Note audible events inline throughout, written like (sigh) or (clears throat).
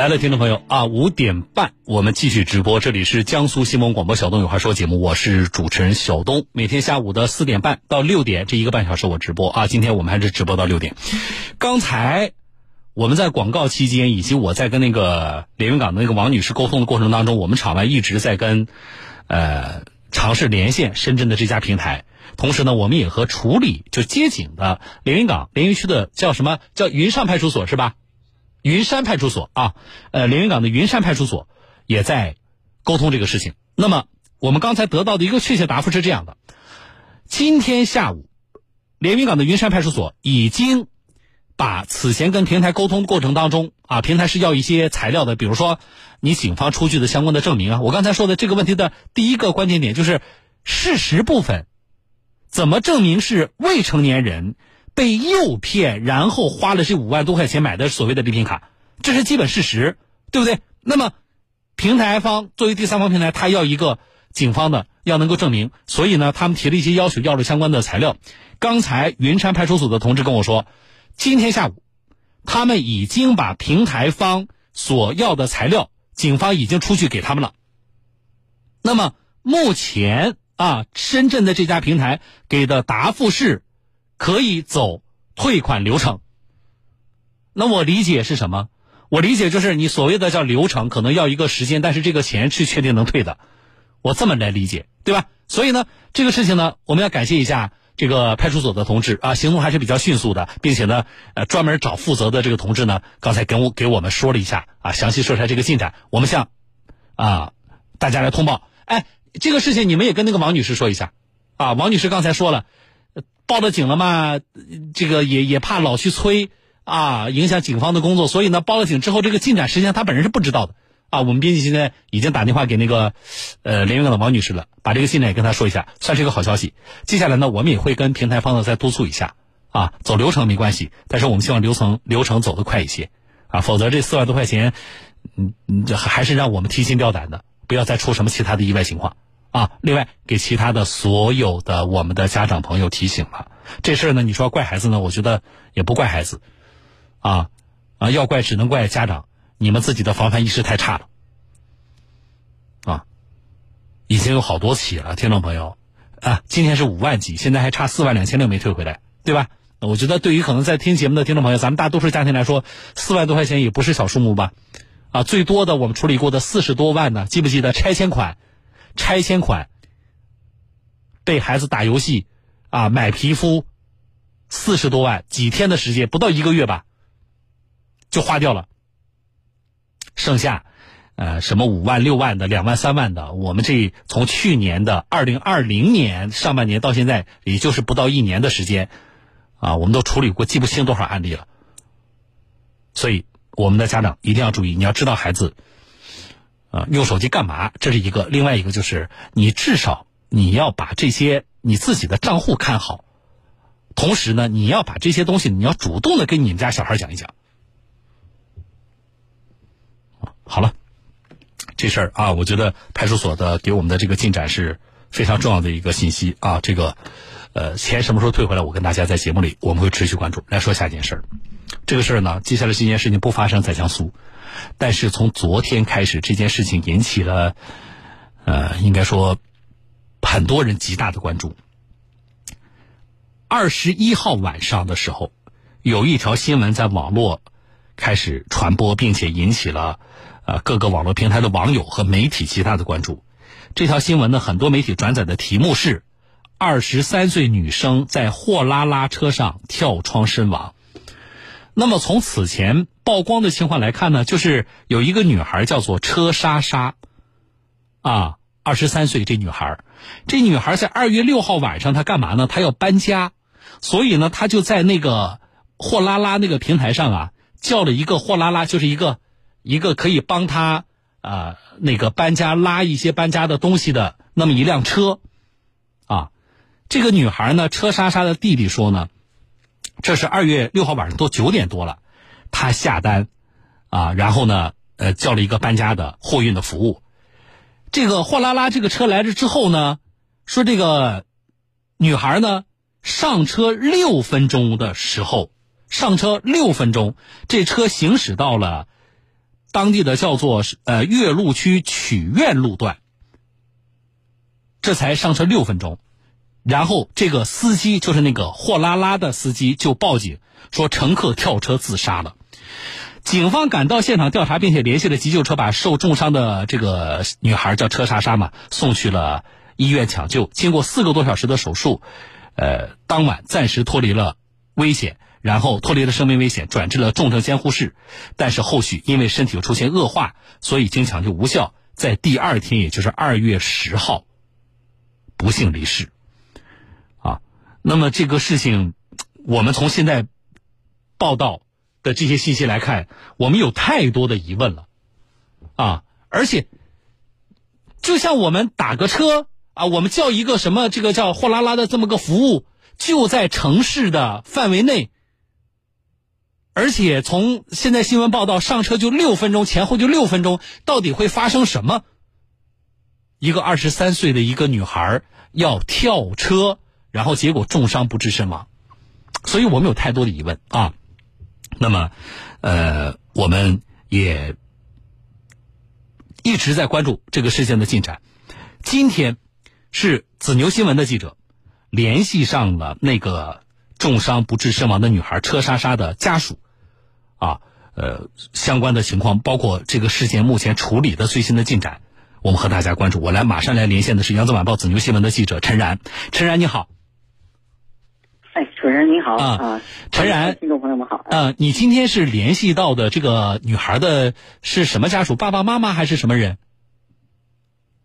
来了，听众朋友啊，五点半我们继续直播，这里是江苏新闻广播小东有话说节目，我是主持人小东。每天下午的四点半到六点这一个半小时我直播啊，今天我们还是直播到六点。刚才我们在广告期间，以及我在跟那个连云港的那个王女士沟通的过程当中，我们场外一直在跟呃尝试连线深圳的这家平台，同时呢，我们也和处理就接警的连云港连云区的叫什么叫云上派出所是吧？云山派出所啊，呃，连云港的云山派出所也在沟通这个事情。那么，我们刚才得到的一个确切答复是这样的：今天下午，连云港的云山派出所已经把此前跟平台沟通过程当中啊，平台是要一些材料的，比如说你警方出具的相关的证明啊。我刚才说的这个问题的第一个关键点就是事实部分，怎么证明是未成年人？被诱骗，然后花了这五万多块钱买的所谓的礼品卡，这是基本事实，对不对？那么，平台方作为第三方平台，他要一个警方的要能够证明，所以呢，他们提了一些要求，要了相关的材料。刚才云山派出所的同志跟我说，今天下午，他们已经把平台方所要的材料，警方已经出去给他们了。那么目前啊，深圳的这家平台给的答复是。可以走退款流程，那我理解是什么？我理解就是你所谓的叫流程，可能要一个时间，但是这个钱是确定能退的，我这么来理解，对吧？所以呢，这个事情呢，我们要感谢一下这个派出所的同志啊，行动还是比较迅速的，并且呢，呃，专门找负责的这个同志呢，刚才跟我给我们说了一下啊，详细说一下这个进展，我们向啊大家来通报。哎，这个事情你们也跟那个王女士说一下啊，王女士刚才说了。报了警了嘛？这个也也怕老去催啊，影响警方的工作，所以呢，报了警之后，这个进展实际上他本人是不知道的啊。我们编辑现在已经打电话给那个呃连云港的王女士了，把这个进展也跟她说一下，算是一个好消息。接下来呢，我们也会跟平台方呢再督促一下啊，走流程没关系，但是我们希望流程流程走得快一些啊，否则这四万多块钱，嗯嗯，这还是让我们提心吊胆的，不要再出什么其他的意外情况。啊，另外给其他的所有的我们的家长朋友提醒了，这事儿呢，你说怪孩子呢，我觉得也不怪孩子，啊，啊，要怪只能怪家长，你们自己的防范意识太差了，啊，已经有好多起了，听众朋友，啊，今天是五万几，现在还差四万两千六没退回来，对吧？我觉得对于可能在听节目的听众朋友，咱们大多数家庭来说，四万多块钱也不是小数目吧？啊，最多的我们处理过的四十多万呢，记不记得拆迁款？拆迁款被孩子打游戏啊买皮肤四十多万几天的时间不到一个月吧就花掉了，剩下呃什么五万六万的两万三万的我们这从去年的二零二零年上半年到现在也就是不到一年的时间啊我们都处理过记不清多少案例了，所以我们的家长一定要注意，你要知道孩子。啊，用手机干嘛？这是一个，另外一个就是你至少你要把这些你自己的账户看好，同时呢，你要把这些东西你要主动的跟你们家小孩讲一讲。好了，这事儿啊，我觉得派出所的给我们的这个进展是非常重要的一个信息啊。这个呃，钱什么时候退回来？我跟大家在节目里我们会持续关注。来说下一件事儿，这个事儿呢，接下来这件事情不发生在江苏。但是从昨天开始，这件事情引起了，呃，应该说很多人极大的关注。二十一号晚上的时候，有一条新闻在网络开始传播，并且引起了呃各个网络平台的网友和媒体极大的关注。这条新闻呢，很多媒体转载的题目是：二十三岁女生在货拉拉车上跳窗身亡。那么从此前曝光的情况来看呢，就是有一个女孩叫做车莎莎，啊，二十三岁这女孩，这女孩在二月六号晚上她干嘛呢？她要搬家，所以呢，她就在那个货拉拉那个平台上啊，叫了一个货拉拉，就是一个一个可以帮她啊那个搬家拉一些搬家的东西的那么一辆车，啊，这个女孩呢，车莎莎的弟弟说呢。这是二月六号晚上都九点多了，他下单，啊，然后呢，呃，叫了一个搬家的货运的服务。这个货拉拉这个车来了之后呢，说这个女孩呢上车六分钟的时候，上车六分钟，这车行驶到了当地的叫做呃岳麓区曲苑路段，这才上车六分钟，然后这个司机就是那个货拉拉的司机就报警说乘客跳车自杀了。警方赶到现场调查，并且联系了急救车，把受重伤的这个女孩叫车莎莎嘛送去了医院抢救。经过四个多小时的手术，呃，当晚暂时脱离了危险。然后脱离了生命危险，转至了重症监护室，但是后续因为身体又出现恶化，所以经抢救无效，在第二天，也就是二月十号，不幸离世。那么这个事情，我们从现在报道的这些信息来看，我们有太多的疑问了，啊，而且，就像我们打个车啊，我们叫一个什么这个叫货拉拉的这么个服务，就在城市的范围内。而且从现在新闻报道上车就六分钟，前后就六分钟，到底会发生什么？一个二十三岁的一个女孩要跳车，然后结果重伤不治身亡，所以我们有太多的疑问啊。那么，呃，我们也一直在关注这个事件的进展。今天是子牛新闻的记者联系上了那个。重伤不治身亡的女孩车莎莎的家属，啊，呃，相关的情况，包括这个事件目前处理的最新的进展，我们和大家关注。我来马上来连线的是扬子晚报子牛新闻的记者陈然，陈然你好。好啊，陈然，听众朋友们好。呃，你今天是联系到的这个女孩的是什么家属？爸爸妈妈还是什么人？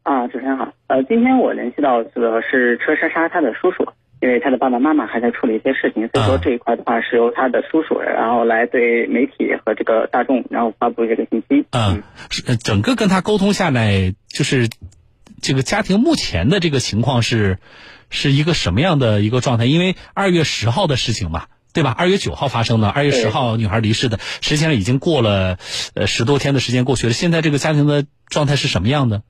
啊，主持人好。呃，今天我联系到的是车莎莎她的叔叔。因为她的爸爸妈妈还在处理一些事情，所以说这一块的话是由她的叔叔，然后来对媒体和这个大众，然后发布这个信息。嗯，是整个跟他沟通下来，就是这个家庭目前的这个情况是是一个什么样的一个状态？因为二月十号的事情嘛，对吧？二月九号发生的，二月十号女孩离世的，实际上已经过了呃十多天的时间过去了。现在这个家庭的状态是什么样的？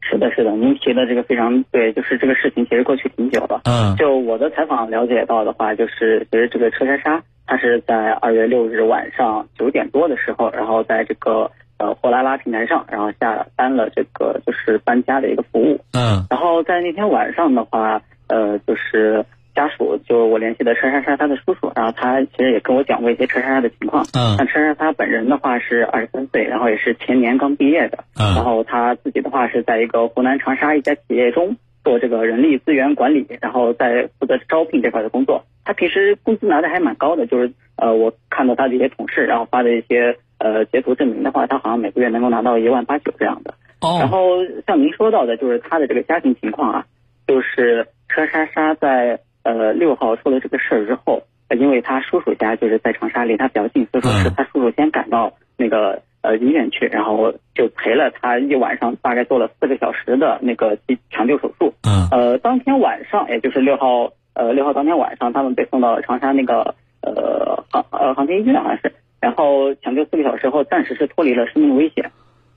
是的，是的，您提的这个非常对，就是这个事情其实过去挺久了。嗯，就我的采访了解到的话，就是其实这个车莎莎，她是在二月六日晚上九点多的时候，然后在这个呃货拉拉平台上，然后下单了这个就是搬家的一个服务。嗯，然后在那天晚上的话，呃，就是。家属就我联系的陈莎莎她的叔叔，然后他其实也跟我讲过一些陈莎莎的情况。嗯，像陈莎莎本人的话是二十三岁，然后也是前年刚毕业的。嗯，然后他自己的话是在一个湖南长沙一家企业中做这个人力资源管理，然后在负责招聘这块的工作。他平时工资拿的还蛮高的，就是呃我看到他的一些同事然后发的一些呃截图证明的话，他好像每个月能够拿到一万八九这样的。哦，然后像您说到的，就是他的这个家庭情况啊，就是车莎莎在。呃，六号出了这个事儿之后，因为他叔叔家就是在长沙，离他比较近，所以说是他叔叔先赶到那个呃医院去，然后就陪了他一晚上，大概做了四个小时的那个抢救手术。嗯。呃，当天晚上，也就是六号，呃，六号当天晚上，他们被送到长沙那个呃航呃航天医院好像是，然后抢救四个小时后，暂时是脱离了生命危险。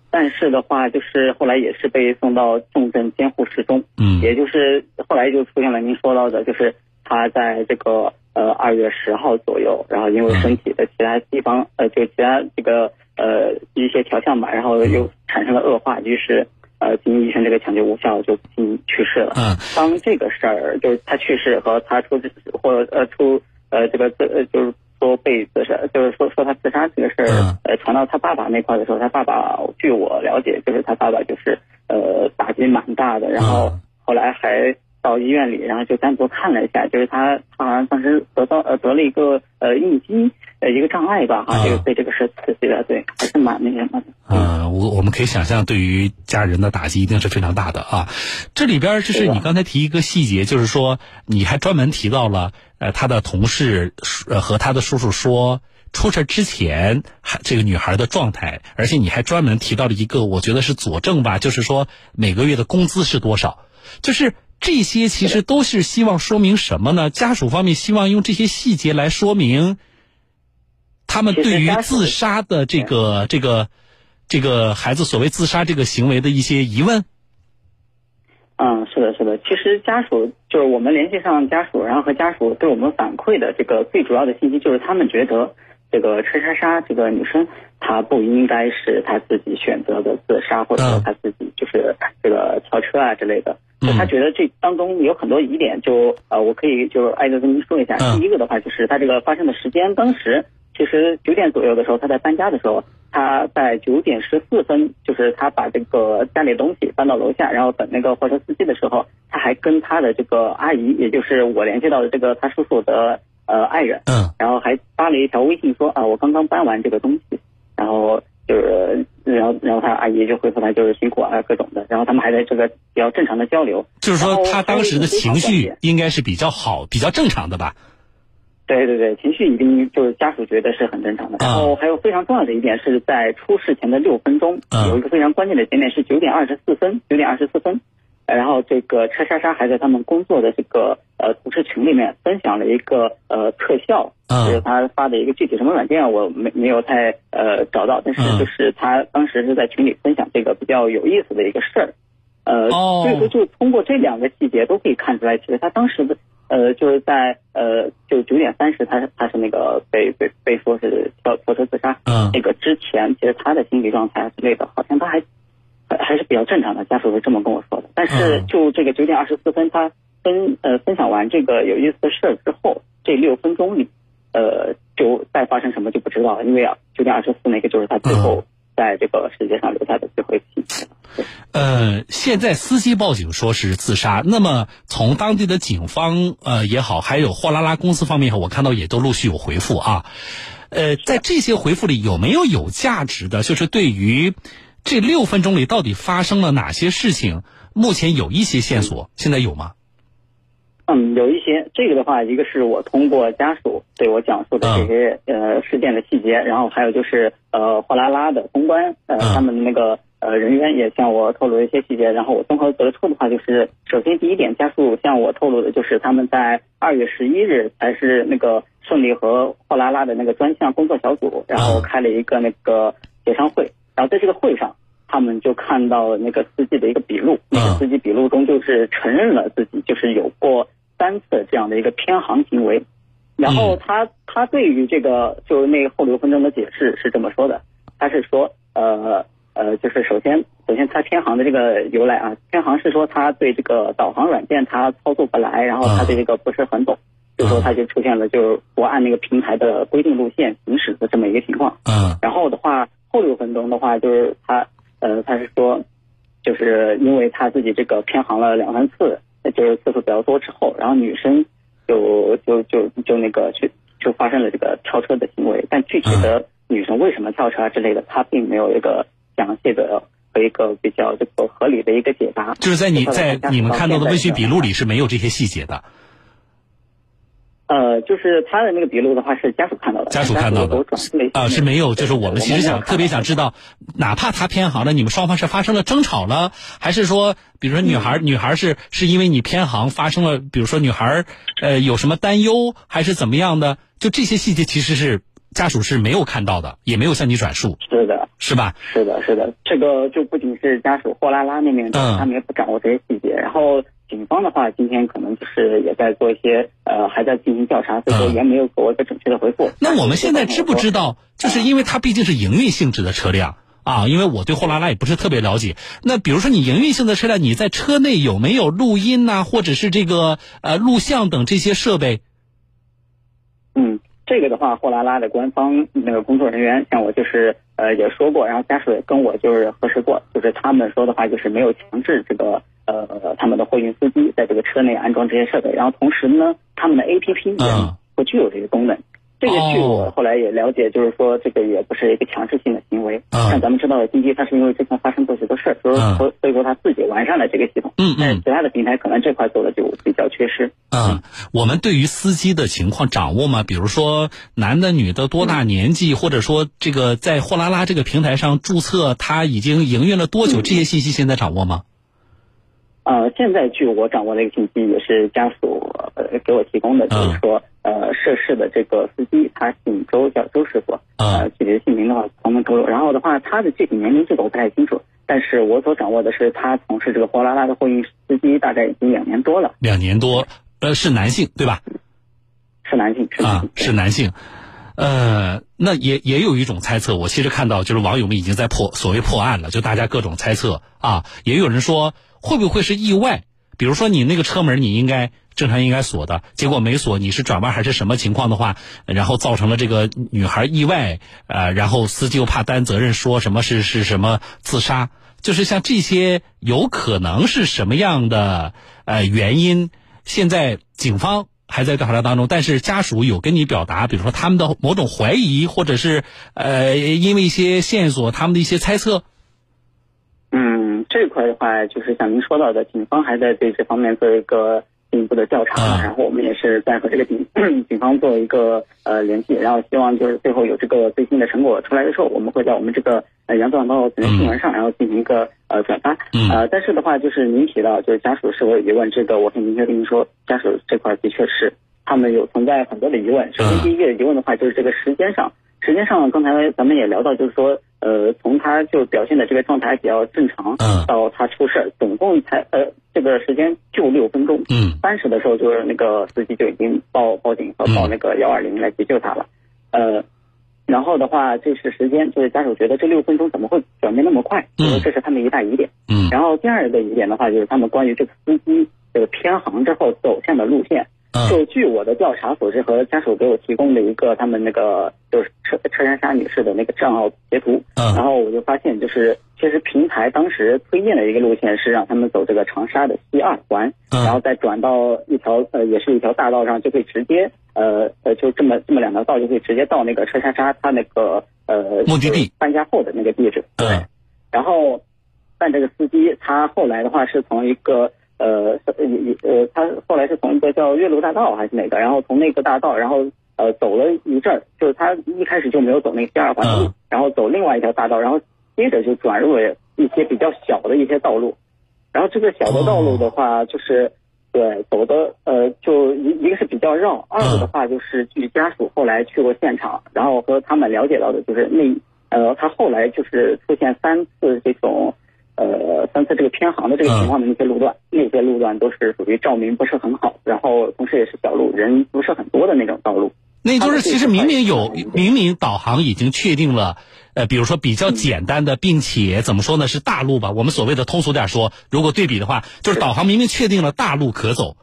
但是的话，就是后来也是被送到重症监护室中，嗯，也就是后来就出现了您说到的，就是他在这个呃二月十号左右，然后因为身体的其他地方呃就其他这个呃一些调项吧，然后又产生了恶化，于是呃经医生这个抢救无效就经去世了。嗯，当这个事儿就是他去世和他出或呃出呃这个呃就是。说被自杀，就是说说他自杀这个事儿，呃，传到他爸爸那块的时候，他爸爸据我了解，就是他爸爸就是呃打击蛮大的，然后后来还到医院里，然后就单独看了一下，就是他他好像当时得到呃得了一个呃应激呃一个障碍吧，哈，这个被这个事刺激了，对，还是蛮那什么的。嗯，我我们可以想象，对于家人的打击一定是非常大的啊。这里边就是你刚才提一个细节，就是说你还专门提到了。呃，他的同事呃和他的叔叔说，出事之前还这个女孩的状态，而且你还专门提到了一个，我觉得是佐证吧，就是说每个月的工资是多少，就是这些其实都是希望说明什么呢？家属方面希望用这些细节来说明，他们对于自杀的这个这个这个孩子所谓自杀这个行为的一些疑问。嗯，是的，是的。其实家属就是我们联系上家属，然后和家属对我们反馈的这个最主要的信息，就是他们觉得这个车莎莎这个女生，她不应该是她自己选择的自杀，或者说她自己就是这个跳车啊之类的。她觉得这当中有很多疑点，就呃，我可以就挨个跟您说一下。第一个的话，就是她这个发生的时间，当时其实九点左右的时候，她在搬家的时候，他在九点十四分，就是他把这个家里东西搬到楼下，然后等那个货车司机的时候，他还跟他的这个阿姨，也就是我联系到的这个他叔叔的呃爱人，嗯，然后还发了一条微信说啊，我刚刚搬完这个东西，然后。就是，然后，然后他阿姨就回复他，就是辛苦啊，各种的。然后他们还在这个比较正常的交流。就是说，他当时的情绪应该是比较好、比较正常的吧？对对对，情绪已经就是家属觉得是很正常的。然后还有非常重要的一点是在出事前的六分钟，有一个非常关键的节点是九点二十四分，九点二十四分。然后这个车莎莎还在他们工作的这个呃同事群里面分享了一个呃特效，就是他发的一个具体什么软件我没没有太呃找到，但是就是他当时是在群里分享这个比较有意思的一个事儿，呃，所以说就通过这两个细节都可以看出来，其实他当时的呃就是在呃就九点三十他他是那个被被被说是跳跳车自杀，那个之前其实他的心理状态之类的，好像他还。还是比较正常的，家属是这么跟我说的。但是就这个九点二十四分，他分呃分享完这个有意思的事儿之后，这六分钟里，呃，就再发生什么就不知道了。因为啊，九点二十四那个就是他最后在这个世界上留下的最后一个信息。呃，现在司机报警说是自杀，那么从当地的警方呃也好，还有货拉拉公司方面，我看到也都陆续有回复啊。呃，在这些回复里有没有有价值的？就是对于。这六分钟里到底发生了哪些事情？目前有一些线索，现在有吗？嗯，有一些。这个的话，一个是我通过家属对我讲述的这些呃事件的细节，然后还有就是呃货拉拉的公关呃他们的那个呃人员也向我透露一些细节，然后我综合得出的话就是，首先第一点，家属向我透露的就是他们在二月十一日才是那个顺利和货拉拉的那个专项工作小组，然后开了一个那个协商会。然后在这个会上，他们就看到那个司机的一个笔录，那个司机笔录中就是承认了自己就是有过三次这样的一个偏航行为。然后他他对于这个就是那后六分钟的解释是这么说的，他是说呃呃就是首先首先他偏航的这个由来啊，偏航是说他对这个导航软件他操作不来，然后他对这个不是很懂，就说他就出现了就不按那个平台的规定路线行驶的这么一个情况。嗯，然后的话。后六分钟的话，就是他，呃，他是说，就是因为他自己这个偏航了两三次，就是次数比较多之后，然后女生就就就就那个去就发生了这个跳车的行为，但具体的女生为什么跳车啊之类的，他并没有一个详细的和一个比较这个合理的一个解答。就是在你在你们看到的微信笔录里是没有这些细节的。呃，就是他的那个笔录的话，是家属看到的。家属看到的啊，是没有。就是我们其实想特别想知道，哪怕他偏航了，你们双方是发生了争吵了，还是说，比如说女孩女孩是是因为你偏航发生了，比如说女孩呃有什么担忧，还是怎么样的？就这些细节其实是家属是没有看到的，也没有向你转述。是的，是吧？是的，是的。这个就不仅是家属货拉拉那边，他们也不掌握这些细节，然后。警方的话，今天可能就是也在做一些呃，还在进行调查，所以说也没有给我一个准确的回复。那我们现在知不知道，就是因为它毕竟是营运性质的车辆啊，因为我对货拉拉也不是特别了解。那比如说你营运性的车辆，你在车内有没有录音呐，或者是这个呃录像等这些设备？嗯，这个的话，货拉拉的官方那个工作人员向我就是呃也说过，然后家属也跟我就是核实过，就是他们说的话就是没有强制这个。呃，他们的货运司机在这个车内安装这些设备，然后同时呢，他们的 APP 也不具有这个功能。这个据我后来也了解，就是说这个也不是一个强制性的行为。像咱们知道的，滴滴它是因为之前发生过许多事儿，所以说所以说它自己完善了这个系统。嗯嗯。其他的平台可能这块做的就比较缺失。嗯，我们对于司机的情况掌握吗？比如说男的、女的、多大年纪，或者说这个在货拉拉这个平台上注册，他已经营运了多久？这些信息现在掌握吗？呃，现在据我掌握的一个信息，也是家属呃给我提供的，就是说，呃，涉事的这个司机他姓周，叫周师傅，呃，具体的姓名的话不能透露。然后的话，他的具体年龄这个我不太清楚，但是我所掌握的是，他从事这个货拉拉的货运司机大概已经两年多了。两年多，呃，是男性对吧？是男性，是男性，是男性。呃，那也也有一种猜测，我其实看到就是网友们已经在破所谓破案了，就大家各种猜测啊，也有人说会不会是意外？比如说你那个车门你应该正常应该锁的，结果没锁，你是转弯还是什么情况的话，然后造成了这个女孩意外，呃，然后司机又怕担责任，说什么是是什么自杀，就是像这些有可能是什么样的呃原因？现在警方还在调查当中，但是家属有跟你表达，比如说他们的某种怀疑，或者是呃因为一些线索，他们的一些猜测。嗯，这块的话，就是像您说到的，警方还在对这方面做一个进一步的调查，然后我们也是在和这个警 (clears throat) 警方做一个呃联系，然后希望就是最后有这个最新的成果出来的时候，我们会在我们这个呃扬子晚报新闻上，然后进行一个呃转发。呃，但是的话，就是您提到就是家属是否有疑问，这个我可以明确跟您说，家属这块的确是他们有存在很多的疑问。首先第一个疑问的话，就是这个时间上，时间上刚才咱们也聊到，就是说。呃，从他就表现的这个状态比较正常，嗯，到他出事，总共才呃这个时间就六分钟，嗯，三十的时候就是那个司机就已经报报警和报那个幺二零来急救他了，呃，然后的话这是时间，就是家属觉得这六分钟怎么会转变那么快，嗯，这是他们一大疑点，嗯，然后第二个疑点的话就是他们关于这个司机这个偏航之后走向的路线。就据我的调查所知和家属给我提供的一个他们那个就是车车山莎女士的那个账号截图，然后我就发现就是其实平台当时推荐的一个路线是让他们走这个长沙的西二环，然后再转到一条呃也是一条大道上就可以直接呃呃就这么这么两条道就可以直接到那个车山莎他那个呃目的地。搬家后的那个地址，对，然后但这个司机他后来的话是从一个。呃，呃，呃，他后来是从一个叫岳麓大道还是哪个，然后从那个大道，然后呃走了一阵儿，就是他一开始就没有走那个第二环路，然后走另外一条大道，然后接着就转入了一些比较小的一些道路，然后这个小的道路的话，就是对走的呃，就一一个是比较绕，二个的话就是据家属后来去过现场，然后和他们了解到的就是那呃，他后来就是出现三次这种。呃，三次这个偏航的这个情况的那些路段，那些路段都是属于照明不是很好，然后同时也是小路，人不是很多的那种道路。那就是其实明明有，明明导航已经确定了，呃，比如说比较简单的，并且怎么说呢，是大路吧？我们所谓的通俗点说，如果对比的话，就是导航明明确定了大路可走，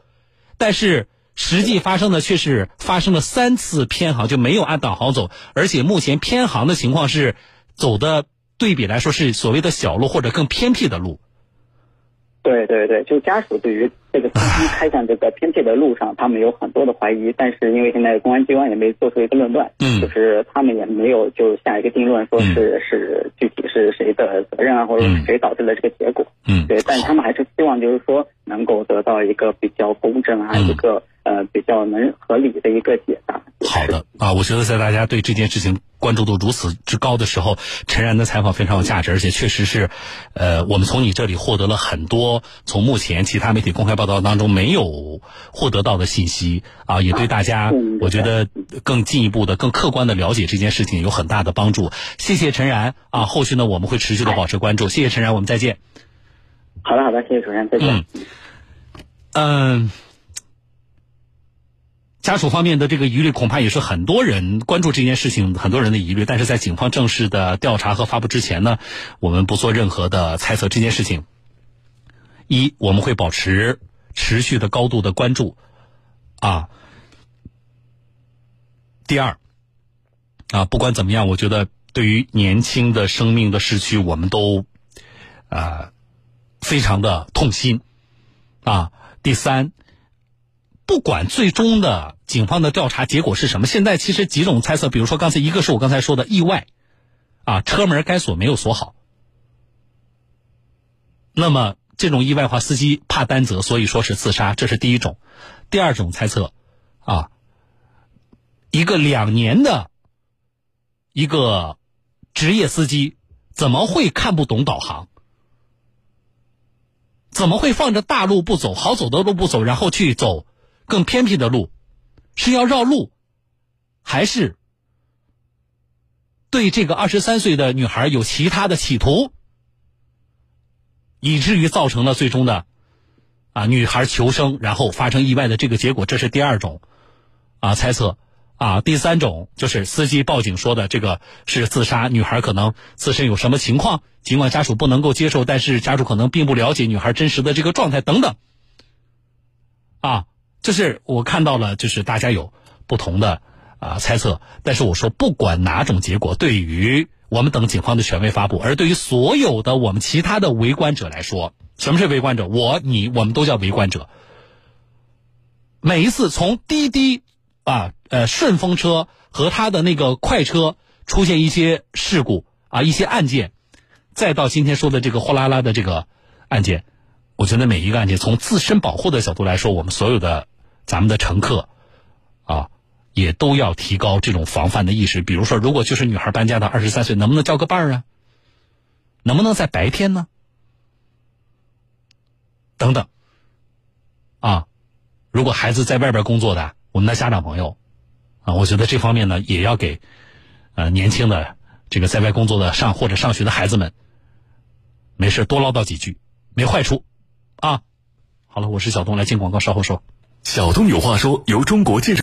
但是实际发生的却是发生了三次偏航，就没有按导航走，而且目前偏航的情况是走的。对比来说是所谓的小路或者更偏僻的路。对对对，就家属对于这个司机开向这个偏僻的路上，他们有很多的怀疑，但是因为现在公安机关也没做出一个论断，嗯，就是他们也没有就下一个定论，说是是具体是谁的责任啊，或者是谁导致了这个结果，嗯，对，但他们还是希望就是说能够得到一个比较公正啊，一个呃比较能合理的一个解答。好的啊，我觉得在大家对这件事情。关注度如此之高的时候，陈然的采访非常有价值，而且确实是，呃，我们从你这里获得了很多从目前其他媒体公开报道当中没有获得到的信息啊，也对大家我觉得更进一步的、更客观的了解这件事情有很大的帮助。谢谢陈然啊，后续呢我们会持续的保持关注。谢谢陈然，我们再见。好的，好的，谢谢主持人，再见。嗯。家属方面的这个疑虑，恐怕也是很多人关注这件事情很多人的疑虑。但是在警方正式的调查和发布之前呢，我们不做任何的猜测。这件事情，一我们会保持持续的高度的关注，啊。第二，啊，不管怎么样，我觉得对于年轻的生命的逝去，我们都啊非常的痛心，啊。第三。不管最终的警方的调查结果是什么，现在其实几种猜测，比如说刚才一个是我刚才说的意外，啊，车门该锁没有锁好。那么这种意外话，司机怕担责，所以说是自杀，这是第一种。第二种猜测，啊，一个两年的一个职业司机怎么会看不懂导航？怎么会放着大路不走，好走的路不走，然后去走？更偏僻的路，是要绕路，还是对这个二十三岁的女孩有其他的企图，以至于造成了最终的啊女孩求生然后发生意外的这个结果？这是第二种啊猜测啊，第三种就是司机报警说的这个是自杀，女孩可能自身有什么情况，尽管家属不能够接受，但是家属可能并不了解女孩真实的这个状态等等。啊，就是我看到了，就是大家有不同的啊猜测，但是我说不管哪种结果，对于我们等警方的权威发布，而对于所有的我们其他的围观者来说，什么是围观者？我、你，我们都叫围观者。每一次从滴滴啊。呃，顺风车和他的那个快车出现一些事故啊，一些案件，再到今天说的这个货拉拉的这个案件，我觉得每一个案件从自身保护的角度来说，我们所有的咱们的乘客啊，也都要提高这种防范的意识。比如说，如果就是女孩搬家到二十三岁，能不能叫个伴儿啊？能不能在白天呢？等等啊，如果孩子在外边工作的，我们的家长朋友。啊，我觉得这方面呢，也要给呃年轻的这个在外工作的上或者上学的孩子们，没事多唠叨几句，没坏处啊。好了，我是小东，来进广告，稍后说。小东有话说，由中国建设。